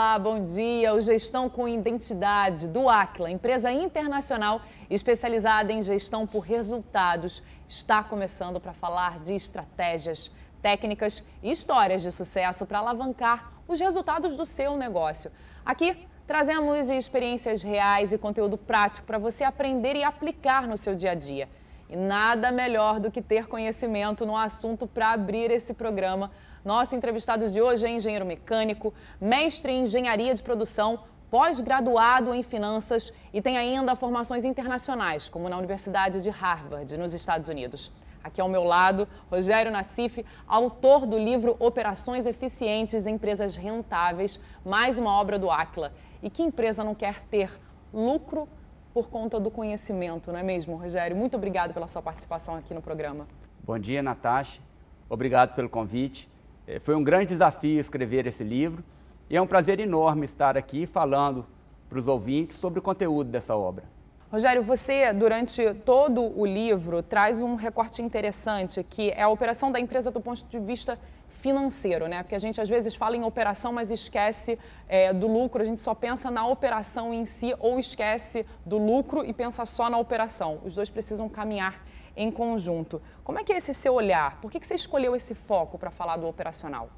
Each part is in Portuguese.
Olá, bom dia. O Gestão com Identidade do Aquila, empresa internacional especializada em gestão por resultados, está começando para falar de estratégias, técnicas e histórias de sucesso para alavancar os resultados do seu negócio. Aqui trazemos experiências reais e conteúdo prático para você aprender e aplicar no seu dia a dia. E nada melhor do que ter conhecimento no assunto para abrir esse programa nosso entrevistado de hoje é engenheiro mecânico, mestre em engenharia de produção, pós-graduado em finanças e tem ainda formações internacionais, como na Universidade de Harvard, nos Estados Unidos. Aqui ao meu lado, Rogério Nassif, autor do livro Operações Eficientes em Empresas Rentáveis, mais uma obra do Aquila. E que empresa não quer ter lucro por conta do conhecimento, não é mesmo, Rogério? Muito obrigado pela sua participação aqui no programa. Bom dia, Natasha. Obrigado pelo convite. É, foi um grande desafio escrever esse livro e é um prazer enorme estar aqui falando para os ouvintes sobre o conteúdo dessa obra. Rogério, você, durante todo o livro, traz um recorte interessante, que é a operação da empresa do ponto de vista financeiro, né? Porque a gente às vezes fala em operação, mas esquece é, do lucro, a gente só pensa na operação em si ou esquece do lucro e pensa só na operação. Os dois precisam caminhar em conjunto. Como é que é esse seu olhar? Por que, que você escolheu esse foco para falar do operacional?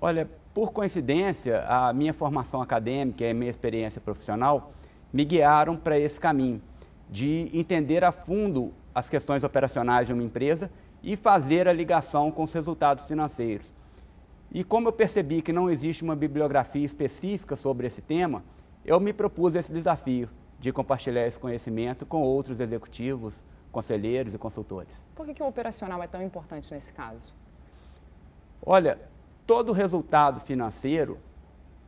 Olha, por coincidência, a minha formação acadêmica e a minha experiência profissional me guiaram para esse caminho de entender a fundo as questões operacionais de uma empresa e fazer a ligação com os resultados financeiros. E como eu percebi que não existe uma bibliografia específica sobre esse tema, eu me propus esse desafio de compartilhar esse conhecimento com outros executivos, conselheiros e consultores. Por que, que o operacional é tão importante nesse caso? Olha, todo resultado financeiro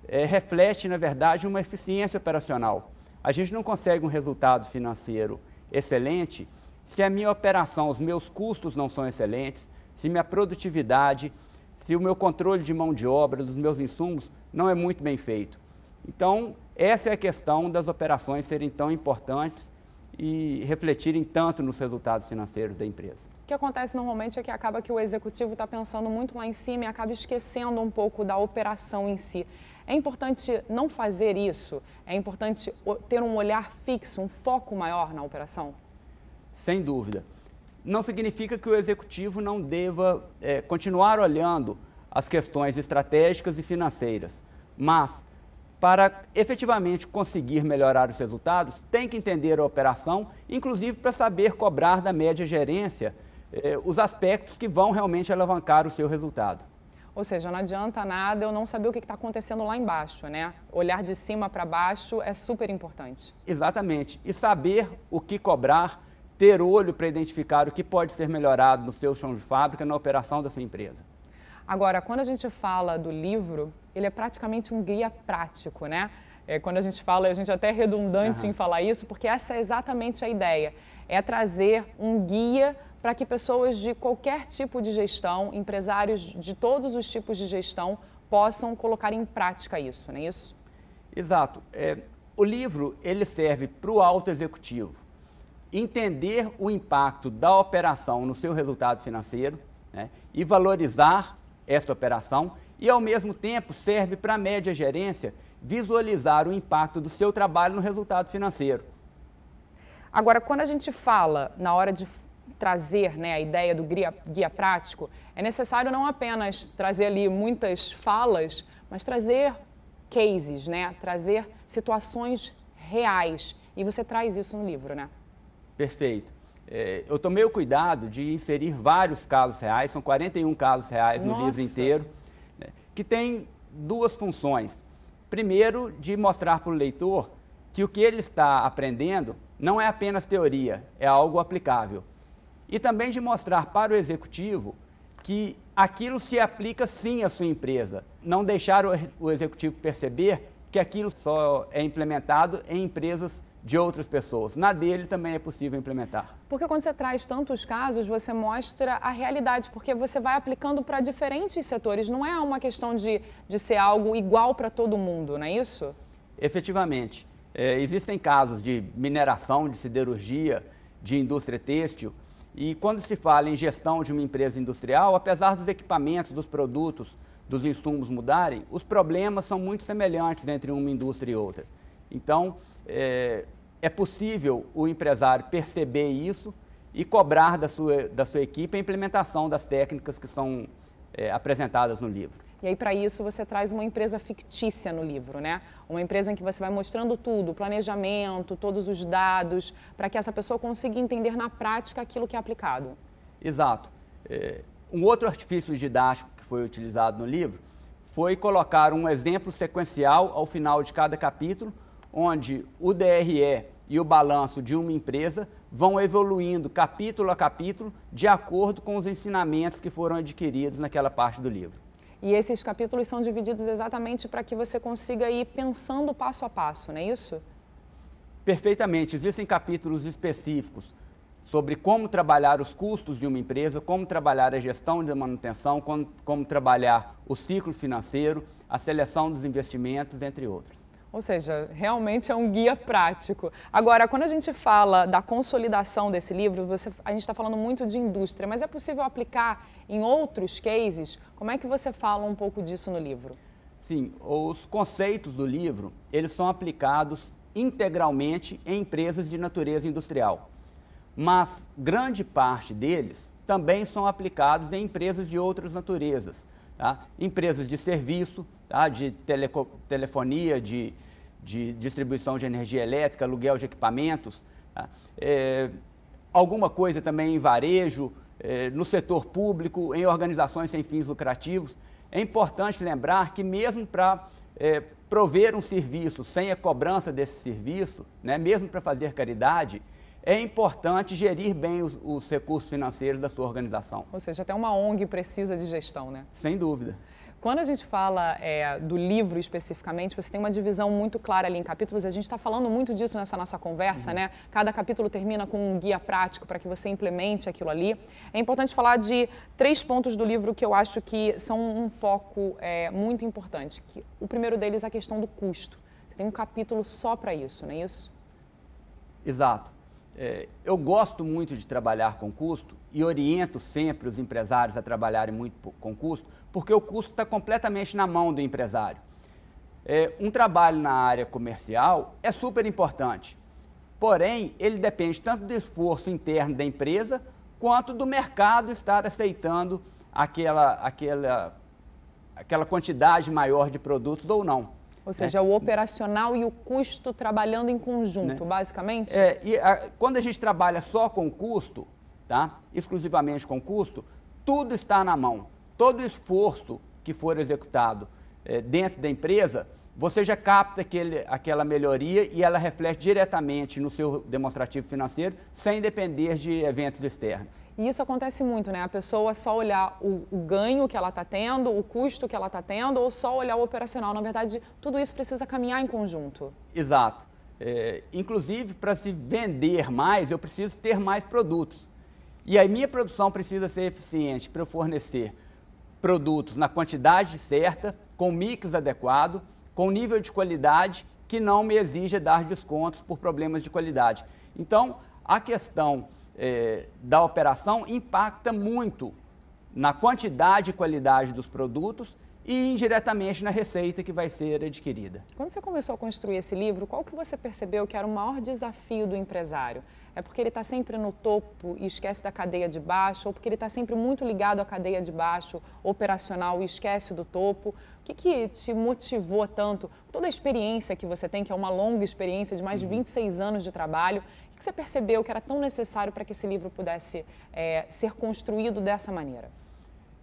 é, reflete, na verdade, uma eficiência operacional. A gente não consegue um resultado financeiro excelente se a minha operação, os meus custos não são excelentes, se minha produtividade, se o meu controle de mão de obra, dos meus insumos, não é muito bem feito. Então, essa é a questão das operações serem tão importantes e refletirem tanto nos resultados financeiros da empresa. O que acontece normalmente é que acaba que o executivo está pensando muito lá em cima e acaba esquecendo um pouco da operação em si. É importante não fazer isso? É importante ter um olhar fixo, um foco maior na operação? Sem dúvida. Não significa que o executivo não deva é, continuar olhando as questões estratégicas e financeiras, mas para efetivamente conseguir melhorar os resultados, tem que entender a operação, inclusive para saber cobrar da média gerência eh, os aspectos que vão realmente alavancar o seu resultado. Ou seja, não adianta nada eu não saber o que está acontecendo lá embaixo, né? Olhar de cima para baixo é super importante. Exatamente. E saber o que cobrar, ter olho para identificar o que pode ser melhorado no seu chão de fábrica, na operação da sua empresa. Agora, quando a gente fala do livro, ele é praticamente um guia prático, né? É, quando a gente fala, a gente é até redundante uhum. em falar isso, porque essa é exatamente a ideia. É trazer um guia para que pessoas de qualquer tipo de gestão, empresários de todos os tipos de gestão, possam colocar em prática isso, não é isso? Exato. É, o livro ele serve para o alto executivo entender o impacto da operação no seu resultado financeiro né, e valorizar esta operação e, ao mesmo tempo, serve para a média gerência visualizar o impacto do seu trabalho no resultado financeiro. Agora, quando a gente fala na hora de trazer né, a ideia do guia, guia prático, é necessário não apenas trazer ali muitas falas, mas trazer cases, né? trazer situações reais. E você traz isso no livro, né? Perfeito. É, eu tomei o cuidado de inserir vários casos reais, são 41 casos reais no Nossa. livro inteiro, que tem duas funções. Primeiro, de mostrar para o leitor que o que ele está aprendendo não é apenas teoria, é algo aplicável. E também de mostrar para o executivo que aquilo se aplica sim à sua empresa. Não deixar o, executivo perceber que aquilo só é implementado em empresas de outras pessoas. Na dele também é possível implementar. Porque quando você traz tantos casos, você mostra a realidade, porque você vai aplicando para diferentes setores. Não é uma questão de, de ser algo igual para todo mundo, não é isso? Efetivamente. É, existem casos de mineração, de siderurgia, de indústria têxtil. E quando se fala em gestão de uma empresa industrial, apesar dos equipamentos, dos produtos, dos insumos mudarem, os problemas são muito semelhantes entre uma indústria e outra. Então, é, é possível o empresário perceber isso e cobrar da sua, da sua equipe a implementação das técnicas que são é, apresentadas no livro. E aí, para isso, você traz uma empresa fictícia no livro, né? Uma empresa em que você vai mostrando tudo, o planejamento, todos os dados, para que essa pessoa consiga entender na prática aquilo que é aplicado. Exato. É, um outro artifício didático que foi utilizado no livro foi colocar um exemplo sequencial ao final de cada capítulo, onde o DRE e o balanço de uma empresa vão evoluindo capítulo a capítulo de acordo com os ensinamentos que foram adquiridos naquela parte do livro. E esses capítulos são divididos exatamente para que você consiga ir pensando passo a passo, não é isso? Perfeitamente. Existem capítulos específicos sobre como trabalhar os custos de uma empresa, como trabalhar a gestão de manutenção, como, como trabalhar o ciclo financeiro, a seleção dos investimentos, entre outros. Ou seja, realmente é um guia prático. Agora, quando a gente fala da consolidação desse livro, você, a gente está falando muito de indústria, mas é possível aplicar em outros cases? Como é que você fala um pouco disso no livro? Sim, os conceitos do livro, eles são aplicados integralmente em empresas de natureza industrial. Mas grande parte deles também são aplicados em empresas de outras naturezas. Tá? Empresas de serviço, tá? de telefonia, de, de, distribuição de energia elétrica, aluguel de equipamentos, tá? é, alguma coisa também em varejo, é, no setor público, em organizações sem fins lucrativos. É importante lembrar que mesmo para é, prover um serviço sem a cobrança desse serviço, né, mesmo para fazer caridade, é importante gerir bem os, os, recursos financeiros da sua organização. Ou seja, até uma ONG precisa de gestão, né? Sem dúvida. Quando a gente fala é, do livro especificamente, você tem uma divisão muito clara ali em capítulos. A gente está falando muito disso nessa nossa conversa, uhum. né? Cada capítulo termina com um guia prático para que você implemente aquilo ali. É importante falar de três pontos do livro que eu acho que são um foco é, muito importante. Que, o primeiro deles é a questão do custo. Você tem um capítulo só para isso, não é isso? Exato. É, eu gosto muito de trabalhar com custo e oriento sempre os empresários a trabalharem muito com custo, porque o custo está completamente na mão do empresário. É, um trabalho na área comercial é super importante, porém, ele depende tanto do esforço interno da empresa, quanto do mercado estar aceitando aquela, aquela, aquela quantidade maior de produtos ou não. Ou seja, né? o operacional e o custo trabalhando em conjunto, né? basicamente? É, e a, quando a gente trabalha só com custo, tá? exclusivamente com custo, tudo está na mão todo esforço que for executado é, dentro da empresa, você já capta aquele, aquela melhoria e ela reflete diretamente no seu demonstrativo financeiro, sem depender de eventos externos. E isso acontece muito, né? A pessoa só olhar o, o ganho que ela está tendo, o custo que ela está tendo, ou só olhar o operacional. Na verdade, tudo isso precisa caminhar em conjunto. Exato. É, inclusive, para se vender mais, eu preciso ter mais produtos. E a minha produção precisa ser eficiente para eu fornecer produtos na quantidade certa, com mix adequado, com nível de qualidade que não me exija dar descontos por problemas de qualidade. Então, a questão é, da operação impacta muito na quantidade e qualidade dos produtos e indiretamente na receita que vai ser adquirida. Quando você começou a construir esse livro, qual que você percebeu que era o maior desafio do empresário? É porque ele está sempre no topo e esquece da cadeia de baixo, ou porque ele está sempre muito ligado à cadeia de baixo, operacional, e esquece do topo? O que, que te motivou tanto? Toda a experiência que você tem, que é uma longa experiência de mais de 26 uhum. anos de trabalho, o que você percebeu que era tão necessário para que esse livro pudesse é, ser construído dessa maneira?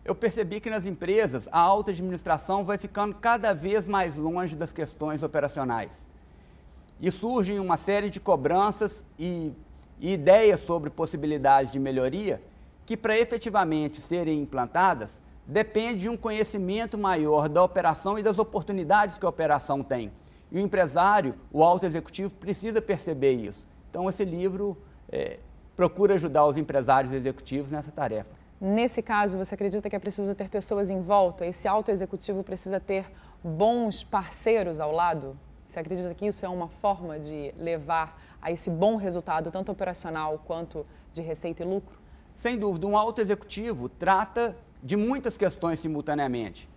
eu percebi que nas empresas a alta administração vai ficando cada vez mais longe das questões operacionais. E surgem uma série de cobranças e, e ideias sobre possibilidades de melhoria que, para efetivamente serem implantadas, depende de um conhecimento maior da operação e das oportunidades que a operação tem. E o empresário, o alto executivo, precisa perceber isso. Então, esse livro é, procura ajudar os empresários executivos nessa tarefa. Nesse caso, você acredita que é preciso ter pessoas em volta? Esse alto executivo precisa ter bons parceiros ao lado? Você acredita que isso é uma forma de levar a esse bom resultado, tanto operacional quanto de receita e lucro? Sem dúvida, um alto executivo trata de muitas questões simultaneamente.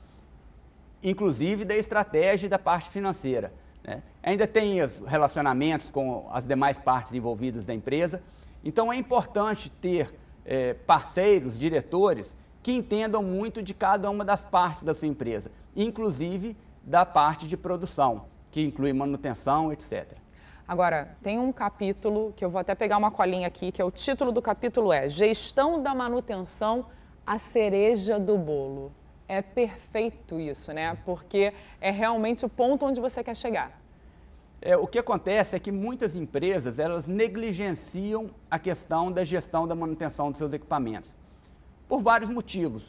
inclusive da estratégia e da parte financeira. Né? Ainda tem os relacionamentos com as demais partes envolvidas da empresa, então é importante ter é, parceiros, diretores, que entendam muito de cada uma das partes da sua empresa, inclusive da parte de produção, que inclui manutenção, etc. Agora, tem um capítulo que eu vou até pegar uma colinha aqui, que é o título do capítulo é Gestão da manutenção, a cereja do bolo. É perfeito isso, né? Porque é realmente o ponto onde você quer chegar. É, o que acontece é que muitas empresas elas negligenciam a questão da gestão da manutenção dos seus equipamentos por vários motivos.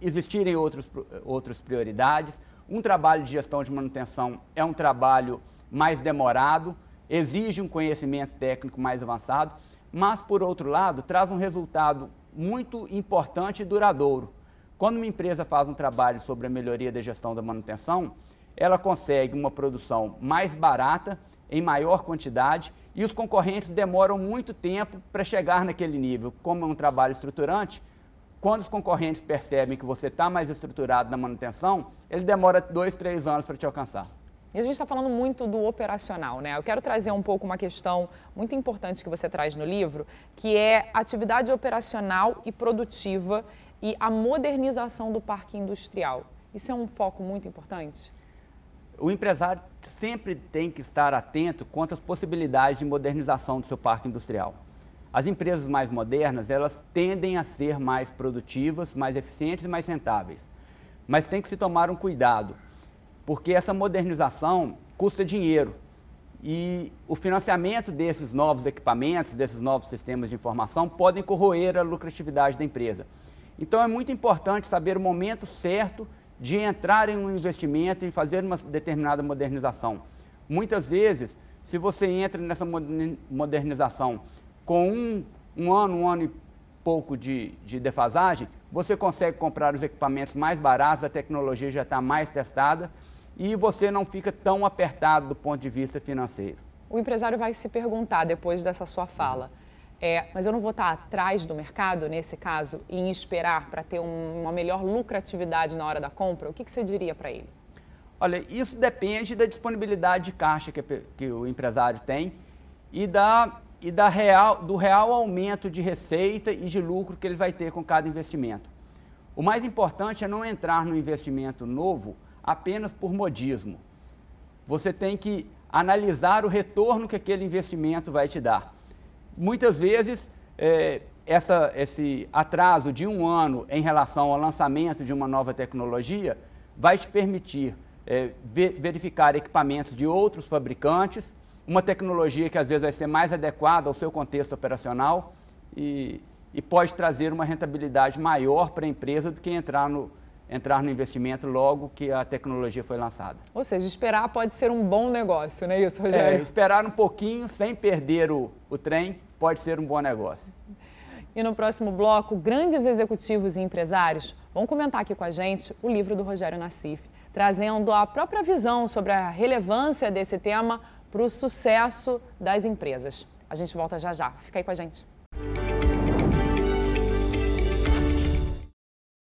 Existirem outros, outras prioridades, um trabalho de gestão de manutenção é um trabalho mais demorado, exige um conhecimento técnico mais avançado, mas, por outro lado, traz um resultado muito importante e duradouro. Quando uma empresa faz um trabalho sobre a melhoria da gestão da manutenção, ela consegue uma produção mais barata, em maior quantidade, e os concorrentes demoram muito tempo para chegar naquele nível. Como é um trabalho estruturante, quando os concorrentes percebem que você está mais estruturado na manutenção, ele demora dois, três anos para te alcançar. E a gente está falando muito do operacional, né? Eu quero trazer um pouco uma questão muito importante que você traz no livro, que é atividade operacional e produtiva e a modernização do parque industrial. Isso é um foco muito importante? O empresário sempre tem que estar atento quanto às possibilidades de modernização do seu parque industrial. As empresas mais modernas, elas tendem a ser mais produtivas, mais eficientes e mais rentáveis. Mas tem que se tomar um cuidado, porque essa modernização custa dinheiro. E o financiamento desses novos equipamentos, desses novos sistemas de informação, podem corroer a lucratividade da empresa. Então é muito importante saber o momento certo de entrar em um investimento e fazer uma determinada modernização. Muitas vezes, se você entra nessa modernização com um, um ano, um ano e pouco de, de defasagem, você consegue comprar os equipamentos mais baratos, a tecnologia já está mais testada e você não fica tão apertado do ponto de vista financeiro. O empresário vai se perguntar depois dessa sua fala. É, mas eu não vou estar atrás do mercado, nesse caso, em esperar para ter um, uma melhor lucratividade na hora da compra? O que, que você diria para ele? Olha, isso depende da disponibilidade de caixa que, que o empresário tem e da e da real, do real aumento de receita e de lucro que ele vai ter com cada investimento. O mais importante é não entrar no investimento novo apenas por modismo. Você tem que analisar o retorno que aquele investimento vai te dar. Muitas vezes, é, essa, esse atraso de um ano em relação ao lançamento de uma nova tecnologia vai te permitir é, verificar equipamentos de outros fabricantes uma tecnologia que às vezes vai ser mais adequada ao seu contexto operacional e, e pode trazer uma rentabilidade maior para a empresa do que entrar no, entrar no investimento logo que a tecnologia foi lançada. Ou seja, esperar pode ser um bom negócio, não é isso, Rogério? É, esperar um pouquinho sem perder o, o trem pode ser um bom negócio. E no próximo bloco, grandes executivos e empresários vão comentar aqui com a gente o livro do Rogério Nassif, trazendo a própria visão sobre a relevância desse tema para o sucesso das empresas. A gente volta já já. Fica aí com a gente.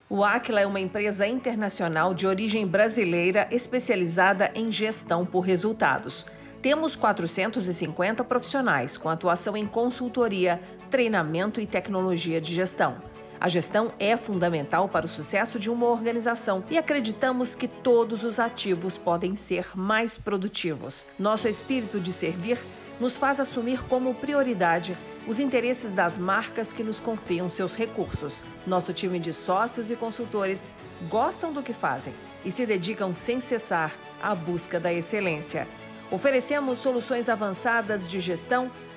O Aquila é uma empresa internacional de origem brasileira especializada em gestão por resultados. Temos 450 profissionais com atuação em consultoria, treinamento e tecnologia de gestão. A gestão é fundamental para o sucesso de uma organização e acreditamos que todos os ativos podem ser mais produtivos. Nosso espírito de servir nos faz assumir como prioridade os interesses das marcas que nos confiam seus recursos. Nosso time de sócios e consultores gostam do que fazem e se dedicam sem cessar à busca da excelência. Oferecemos soluções avançadas de gestão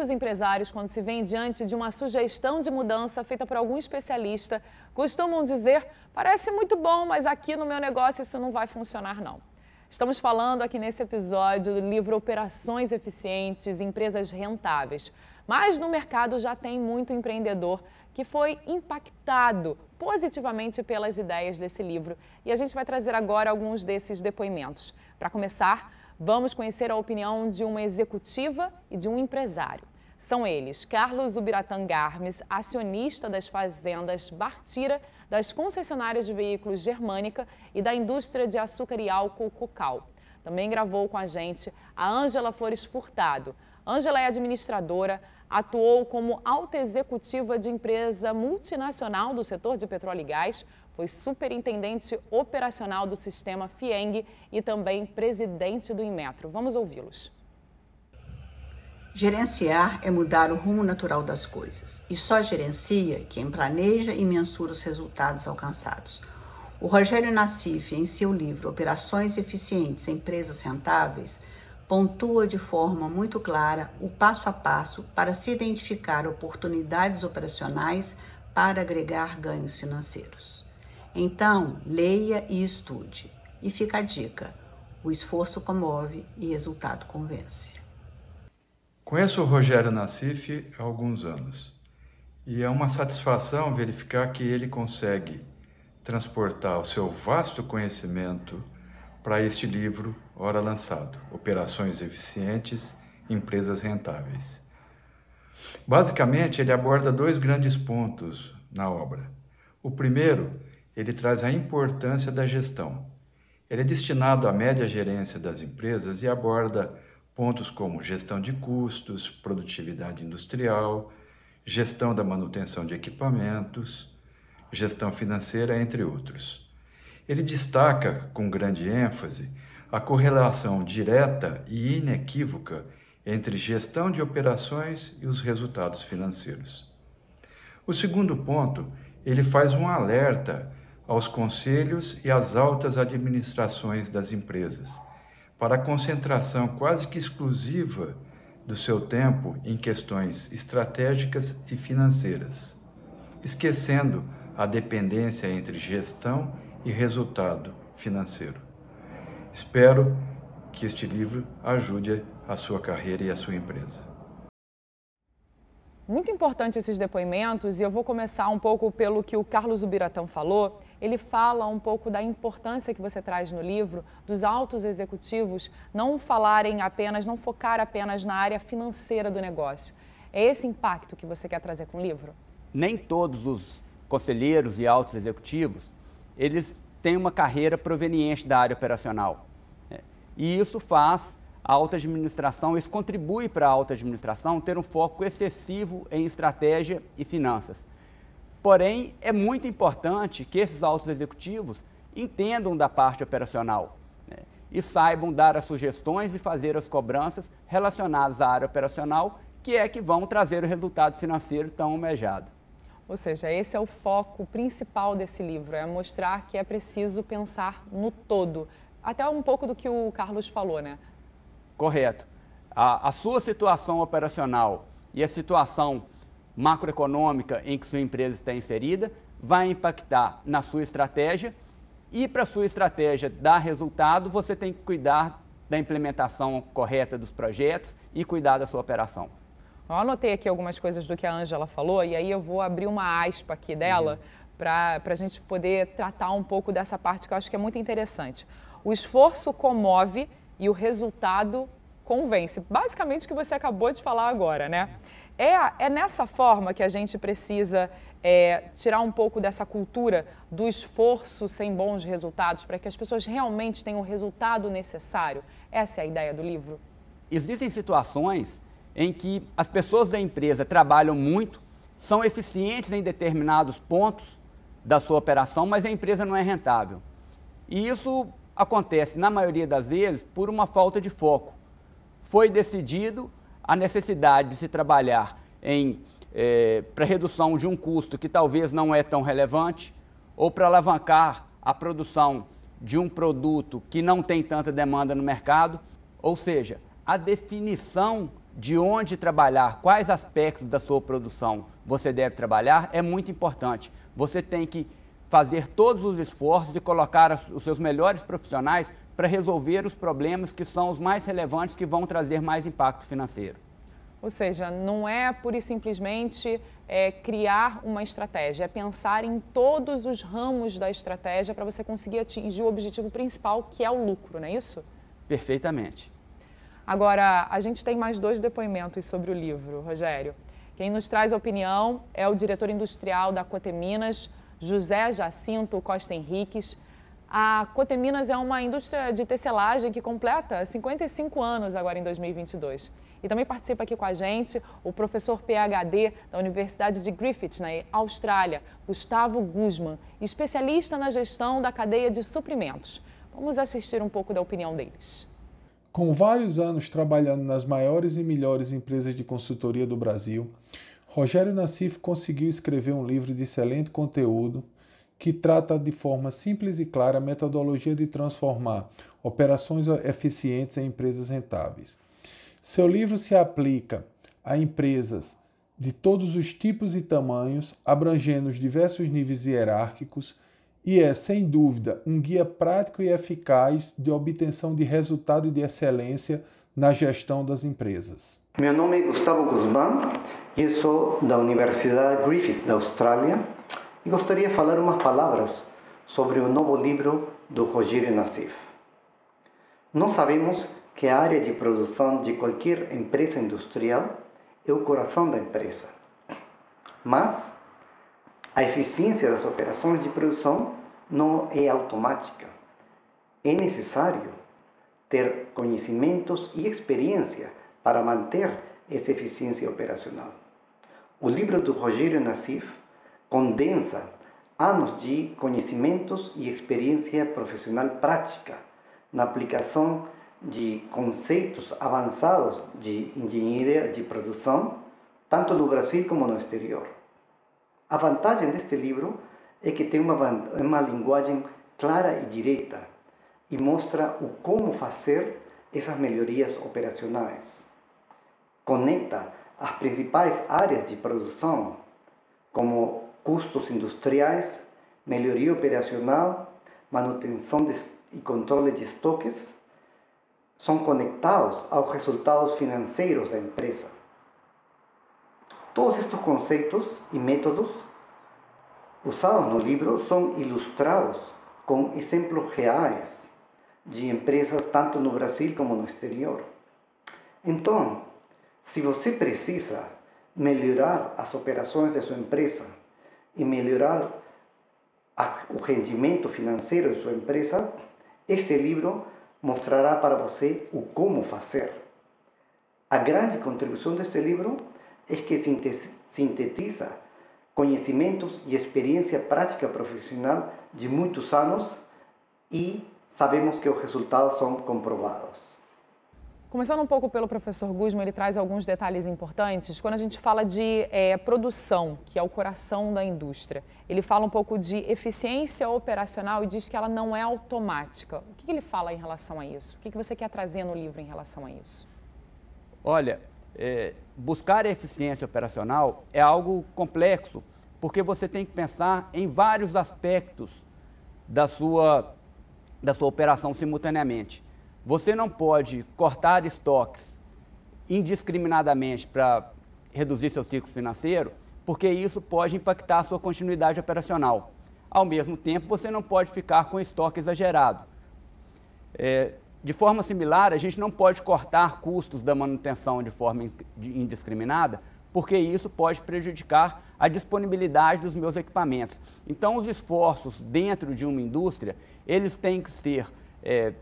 Muitos empresários, quando se veem diante de uma sugestão de mudança feita por algum especialista, costumam dizer: parece muito bom, mas aqui no meu negócio isso não vai funcionar, não. Estamos falando aqui nesse episódio do livro Operações Eficientes, Empresas Rentáveis. Mas no mercado já tem muito empreendedor que foi impactado positivamente pelas ideias desse livro. E a gente vai trazer agora alguns desses depoimentos. Para começar, vamos conhecer a opinião de uma executiva e de um empresário. São eles Carlos Ubiratã Garmes, acionista das fazendas Bartira, das concessionárias de veículos Germânica e da indústria de açúcar e álcool Cocal. Também gravou com a gente a Ângela Flores Furtado. Ângela é administradora, atuou como alta executiva de empresa multinacional do setor de petróleo e gás, foi superintendente operacional do sistema FIENG e também presidente do Inmetro. Vamos ouvi-los. Gerenciar é mudar o rumo natural das coisas, e só gerencia quem planeja e mensura os resultados alcançados. O Rogério Nassif, em seu livro Operações Eficientes em Empresas Rentáveis, pontua de forma muito clara o passo a passo para se identificar oportunidades operacionais para agregar ganhos financeiros. Então, leia e estude. E fica a dica: o esforço comove e resultado convence. Conheço o Rogério Nassif há alguns anos e é uma satisfação verificar que ele consegue transportar o seu vasto conhecimento para este livro, ora lançado, Operações Eficientes, Empresas Rentáveis. Basicamente, ele aborda dois grandes pontos na obra. O primeiro, ele traz a importância da gestão. Ele é destinado à média gerência das empresas e aborda pontos como gestão de custos, produtividade industrial, gestão da manutenção de equipamentos, gestão financeira, entre outros. Ele destaca com grande ênfase a correlação direta e inequívoca entre gestão de operações e os resultados financeiros. O segundo ponto, ele faz um alerta aos conselhos e às altas administrações das empresas para a concentração quase que exclusiva do seu tempo em questões estratégicas e financeiras, esquecendo a dependência entre gestão e resultado financeiro. Espero que este livro ajude a sua carreira e a sua empresa. Muito importante esses depoimentos e eu vou começar um pouco pelo que o Carlos Ubiratão falou. Ele fala um pouco da importância que você traz no livro dos altos executivos não falarem apenas, não focar apenas na área financeira do negócio. É esse impacto que você quer trazer com o livro? Nem todos os conselheiros e altos executivos eles têm uma carreira proveniente da área operacional. Né? E isso faz a alta administração, isso contribui para a alta administração ter um foco excessivo em estratégia e finanças. Porém, é muito importante que esses altos executivos entendam da parte operacional né? e saibam dar as sugestões e fazer as cobranças relacionadas à área operacional, que é que vão trazer o resultado financeiro tão almejado. Ou seja, esse é o foco principal desse livro, é mostrar que é preciso pensar no todo. Até um pouco do que o Carlos falou, né? Correto. A, a sua situação operacional e a situação macroeconômica em que sua empresa está inserida vai impactar na sua estratégia e para a sua estratégia dar resultado, você tem que cuidar da implementação correta dos projetos e cuidar da sua operação. Eu anotei aqui algumas coisas do que a Ângela falou e aí eu vou abrir uma aspa aqui dela uhum. para a gente poder tratar um pouco dessa parte que eu acho que é muito interessante. O esforço comove e o resultado convence. Basicamente o que você acabou de falar agora, né? É, é nessa forma que a gente precisa é, tirar um pouco dessa cultura do esforço sem bons resultados para que as pessoas realmente tenham o resultado necessário. Essa é a ideia do livro? Existem situações em que as pessoas da empresa trabalham muito, são eficientes em determinados pontos da sua operação, mas a empresa não é rentável. E isso acontece, na maioria das vezes, por uma falta de foco. Foi decidido a necessidade de se trabalhar em é, para redução de um custo que talvez não é tão relevante, ou para alavancar a produção de um produto que não tem tanta demanda no mercado, ou seja, a definição de onde trabalhar, quais aspectos da sua produção você deve trabalhar é muito importante. Você tem que fazer todos os esforços e colocar os seus melhores profissionais para resolver os problemas que são os mais relevantes que vão trazer mais impacto financeiro. Ou seja, não é pura e simplesmente é, criar uma estratégia, é pensar em todos os ramos da estratégia para você conseguir atingir o objetivo principal, que é o lucro, não é isso? Perfeitamente. Agora, a gente tem mais dois depoimentos sobre o livro, Rogério. Quem nos traz a opinião é o diretor industrial da Coteminas, José Jacinto Costa Henriques. A Coteminas é uma indústria de tecelagem que completa 55 anos agora em 2022. E também participa aqui com a gente o professor PhD da Universidade de Griffith, na Austrália, Gustavo Guzman, especialista na gestão da cadeia de suprimentos. Vamos assistir um pouco da opinião deles. Com vários anos trabalhando nas maiores e melhores empresas de consultoria do Brasil, Rogério Nassif conseguiu escrever um livro de excelente conteúdo que trata de forma simples e clara a metodologia de transformar operações eficientes em empresas rentáveis. Seu livro se aplica a empresas de todos os tipos e tamanhos, abrangendo os diversos níveis hierárquicos, e é, sem dúvida, um guia prático e eficaz de obtenção de resultado e de excelência na gestão das empresas. Meu nome é Gustavo Guzmán e eu sou da Universidade Griffith da Austrália e gostaria de falar umas palavras sobre o novo livro do Rogério Nassif. Nós sabemos que a área de produção de qualquer empresa industrial é o coração da empresa. Mas a eficiência das operações de produção não é automática. É necessário ter conhecimentos e experiência para manter essa eficiência operacional. O livro do Rogério Nassif condensa anos de conhecimentos e experiência profissional prática na aplicação de conceitos avançados de engenharia de produção, tanto no Brasil como no exterior. A vantagem deste livro é que tem uma, uma linguagem clara e direta e mostra o como fazer essas melhorias operacionais. Conecta as principais áreas de produção, como custos industriais, melhoria operacional, manutenção de, e controle de estoques, são conectados aos resultados financeiros da empresa. Todos estes conceitos e métodos usados no livro são ilustrados com exemplos reais de empresas tanto no Brasil como no exterior. Então, se você precisa melhorar as operações de sua empresa e melhorar o rendimento financeiro de sua empresa, esse livro mostrará para você o como fazer. A grande contribuição deste livro é que sintetiza conhecimentos e experiência prática profissional de muitos anos e sabemos que os resultados são comprovados. Começando um pouco pelo professor Guzman, ele traz alguns detalhes importantes. Quando a gente fala de é, produção, que é o coração da indústria, ele fala um pouco de eficiência operacional e diz que ela não é automática. O que, que ele fala em relação a isso? O que, que você quer trazer no livro em relação a isso? Olha, é, buscar eficiência operacional é algo complexo, porque você tem que pensar em vários aspectos da sua, da sua operação simultaneamente. Você não pode cortar estoques indiscriminadamente para reduzir seu ciclo financeiro, porque isso pode impactar a sua continuidade operacional. Ao mesmo tempo, você não pode ficar com estoque exagerado. É, de forma similar, a gente não pode cortar custos da manutenção de forma indiscriminada, porque isso pode prejudicar a disponibilidade dos meus equipamentos. Então, os esforços dentro de uma indústria, eles têm que ser é,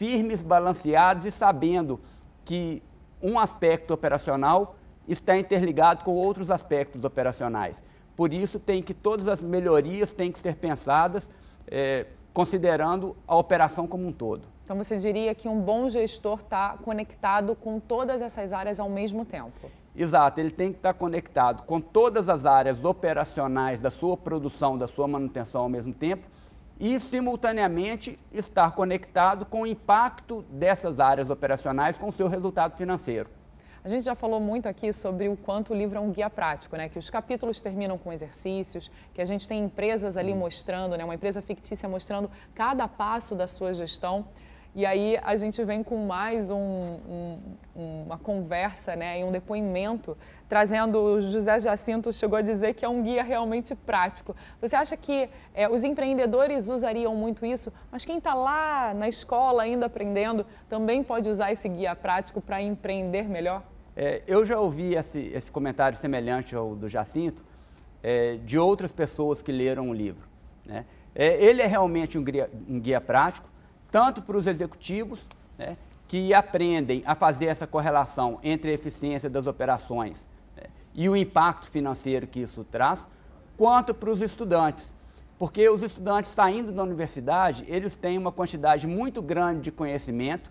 firmes, balanceados e sabendo que um aspecto operacional está interligado com outros aspectos operacionais. Por isso, tem que todas as melhorias têm que ser pensadas é, considerando a operação como um todo. Então, você diria que um bom gestor está conectado com todas essas áreas ao mesmo tempo? Exato, ele tem que estar conectado com todas as áreas operacionais da sua produção, da sua manutenção ao mesmo tempo e, simultaneamente, estar conectado com o impacto dessas áreas operacionais com o seu resultado financeiro. A gente já falou muito aqui sobre o quanto o livro é um guia prático, né? Que os capítulos terminam com exercícios, que a gente tem empresas ali mostrando, né? Uma empresa fictícia mostrando cada passo da sua gestão. E aí a gente vem com mais um, um, uma conversa né, e um depoimento, trazendo o José Jacinto chegou a dizer que é um guia realmente prático. Você acha que é, os empreendedores usariam muito isso, mas quem está lá na escola ainda aprendendo também pode usar esse guia prático para empreender melhor? É, eu já ouvi esse, esse, comentário semelhante ao do Jacinto é, de outras pessoas que leram o livro. Né? É, ele é realmente um guia, um guia prático, tanto para os executivos, né, que aprendem a fazer essa correlação entre a eficiência das operações né, e o impacto financeiro que isso traz, quanto para os estudantes. Porque os estudantes saindo da universidade, eles têm uma quantidade muito grande de conhecimento,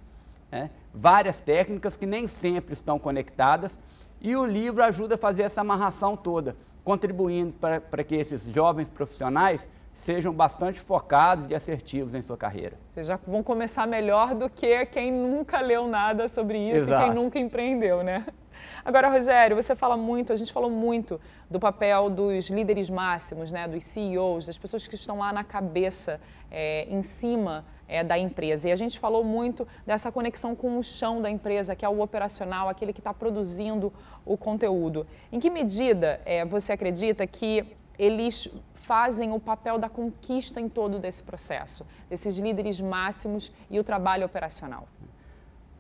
né, várias técnicas que nem sempre estão conectadas, e o livro ajuda a fazer essa amarração toda, contribuindo para que esses jovens profissionais sejam bastante focados e assertivos em sua carreira. Vocês já vão começar melhor do que quem nunca leu nada sobre isso Exato. e quem nunca empreendeu, né? Agora, Rogério, você fala muito, a gente falou muito do papel dos líderes máximos, né, dos CEOs, das pessoas que estão lá na cabeça, é, em cima é, da empresa. E a gente falou muito dessa conexão com o chão da empresa, que é o operacional, aquele que está produzindo o conteúdo. Em que medida é, você acredita que eles fazem o papel da conquista em todo desse processo, desses líderes máximos e o trabalho operacional?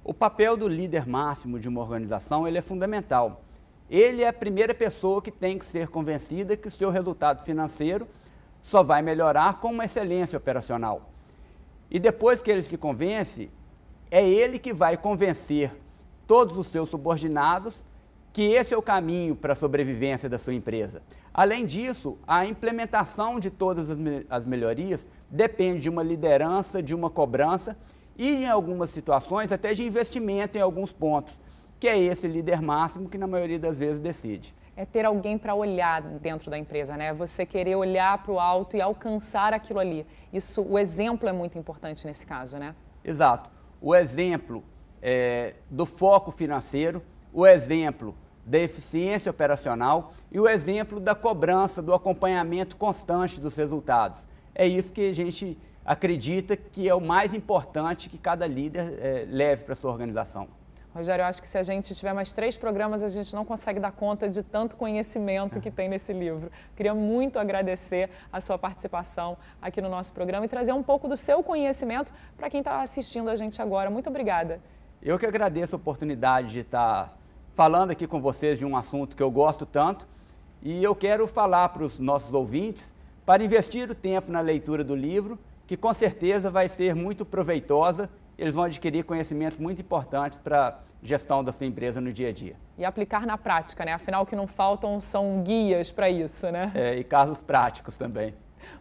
O papel do líder máximo de uma organização ele é fundamental. Ele é a primeira pessoa que tem que ser convencida que o seu resultado financeiro só vai melhorar com uma excelência operacional. E depois que ele se convence, é ele que vai convencer todos os seus subordinados que esse é o caminho para a sobrevivência da sua empresa. Além disso, a implementação de todas as melhorias depende de uma liderança, de uma cobrança e, em algumas situações, até de investimento em alguns pontos, que é esse líder máximo que, na maioria das vezes, decide. É ter alguém para olhar dentro da empresa, né? Você querer olhar para o alto e alcançar aquilo ali. Isso, o exemplo é muito importante nesse caso, né? Exato. O exemplo é, do foco financeiro, o exemplo da eficiência operacional e o exemplo da cobrança, do acompanhamento constante dos resultados. É isso que a gente acredita que é o mais importante que cada líder é, leve para a sua organização. Rogério, eu acho que se a gente tiver mais três programas, a gente não consegue dar conta de tanto conhecimento que tem nesse livro. Queria muito agradecer a sua participação aqui no nosso programa e trazer um pouco do seu conhecimento para quem está assistindo a gente agora. Muito obrigada. Eu que agradeço a oportunidade de estar falando aqui com vocês de um assunto que eu gosto tanto e eu quero falar para os nossos ouvintes para investir o tempo na leitura do livro, que com certeza vai ser muito proveitosa. Eles vão adquirir conhecimentos muito importantes para a gestão da sua empresa no dia a dia. E aplicar na prática, né? Afinal, o que não faltam são guias para isso, né? É, e casos práticos também.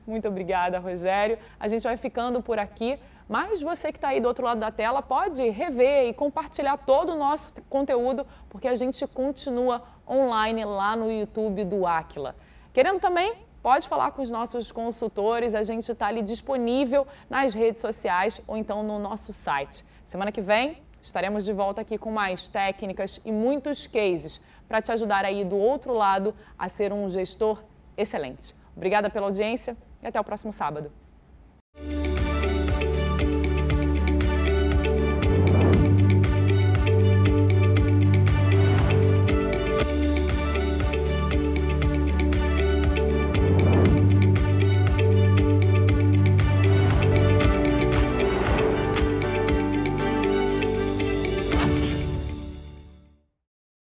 Muito obrigada, Rogério. A gente vai ficando por aqui. Mas você que está aí do outro lado da tela pode rever e compartilhar todo o nosso conteúdo, porque a gente continua online lá no YouTube do Aquila. Querendo também? Pode falar com os nossos consultores, a gente está ali disponível nas redes sociais ou então no nosso site. Semana que vem estaremos de volta aqui com mais técnicas e muitos cases para te ajudar aí do outro lado a ser um gestor excelente. Obrigada pela audiência e até o próximo sábado.